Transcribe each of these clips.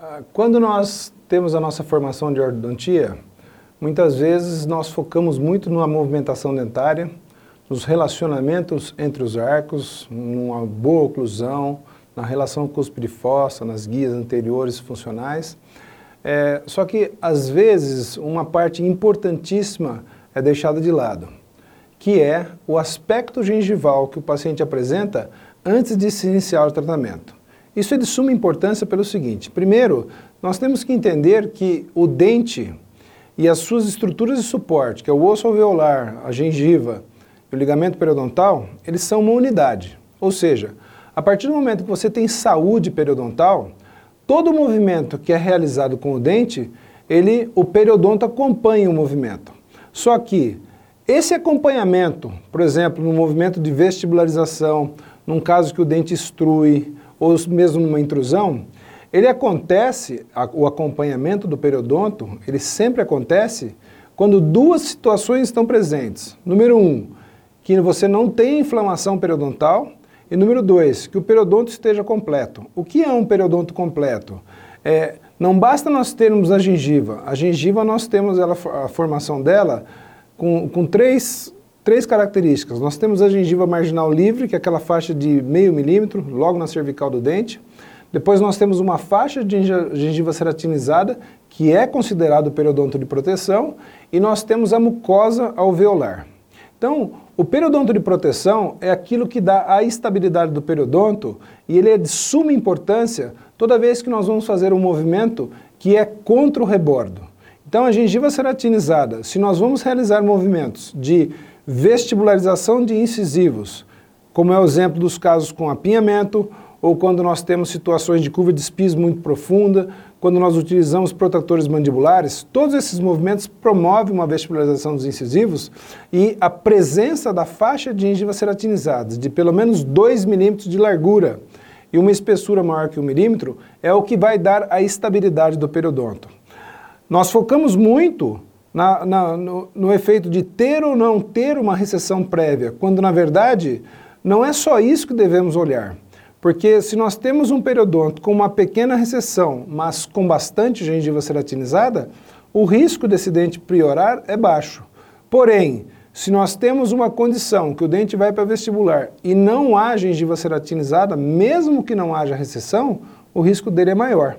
Ah, quando nós temos a nossa formação de ortodontia, muitas vezes nós focamos muito na movimentação dentária, nos relacionamentos entre os arcos, numa boa oclusão, na relação cúspide fossa, nas guias anteriores funcionais. É, só que, às vezes, uma parte importantíssima é deixada de lado, que é o aspecto gengival que o paciente apresenta antes de se iniciar o tratamento. Isso é de suma importância pelo seguinte: primeiro, nós temos que entender que o dente e as suas estruturas de suporte, que é o osso alveolar, a gengiva e o ligamento periodontal, eles são uma unidade. Ou seja, a partir do momento que você tem saúde periodontal, todo movimento que é realizado com o dente, ele, o periodonto acompanha o movimento. Só que esse acompanhamento, por exemplo, no movimento de vestibularização, num caso que o dente estrui, ou mesmo numa intrusão, ele acontece, o acompanhamento do periodonto, ele sempre acontece quando duas situações estão presentes. Número um, que você não tem inflamação periodontal, e número dois, que o periodonto esteja completo. O que é um periodonto completo? É, não basta nós termos a gengiva. A gengiva nós temos ela, a formação dela com, com três três características. Nós temos a gengiva marginal livre, que é aquela faixa de meio milímetro, logo na cervical do dente. Depois nós temos uma faixa de gengiva ceratinizada, que é considerado periodonto de proteção, e nós temos a mucosa alveolar. Então, o periodonto de proteção é aquilo que dá a estabilidade do periodonto e ele é de suma importância toda vez que nós vamos fazer um movimento que é contra o rebordo. Então, a gengiva ceratinizada, se nós vamos realizar movimentos de vestibularização de incisivos, como é o exemplo dos casos com apinhamento, ou quando nós temos situações de curva de espis muito profunda, quando nós utilizamos protetores mandibulares, todos esses movimentos promovem uma vestibularização dos incisivos e a presença da faixa de gengiva ceratinizada, de pelo menos 2 milímetros de largura e uma espessura maior que 1 milímetro, é o que vai dar a estabilidade do periodonto. Nós focamos muito na, na, no, no efeito de ter ou não ter uma recessão prévia, quando na verdade não é só isso que devemos olhar. Porque se nós temos um periodonto com uma pequena recessão, mas com bastante gengiva ceratinizada, o risco desse dente priorar é baixo. Porém, se nós temos uma condição que o dente vai para vestibular e não há gengiva ceratinizada, mesmo que não haja recessão, o risco dele é maior.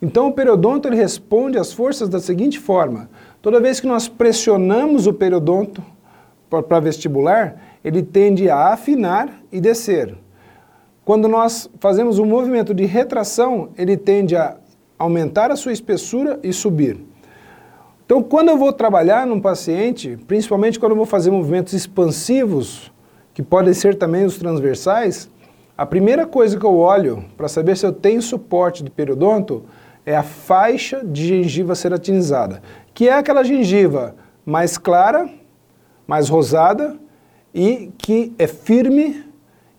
Então o periodonto ele responde às forças da seguinte forma: toda vez que nós pressionamos o periodonto para vestibular, ele tende a afinar e descer. Quando nós fazemos um movimento de retração, ele tende a aumentar a sua espessura e subir. Então, quando eu vou trabalhar num paciente, principalmente quando eu vou fazer movimentos expansivos, que podem ser também os transversais, a primeira coisa que eu olho para saber se eu tenho suporte do periodonto é a faixa de gengiva ceratinizada, que é aquela gengiva mais clara, mais rosada e que é firme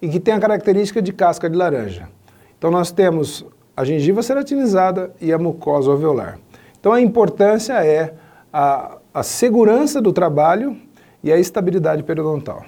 e que tem a característica de casca de laranja. Então nós temos a gengiva ceratinizada e a mucosa alveolar. Então a importância é a, a segurança do trabalho e a estabilidade periodontal.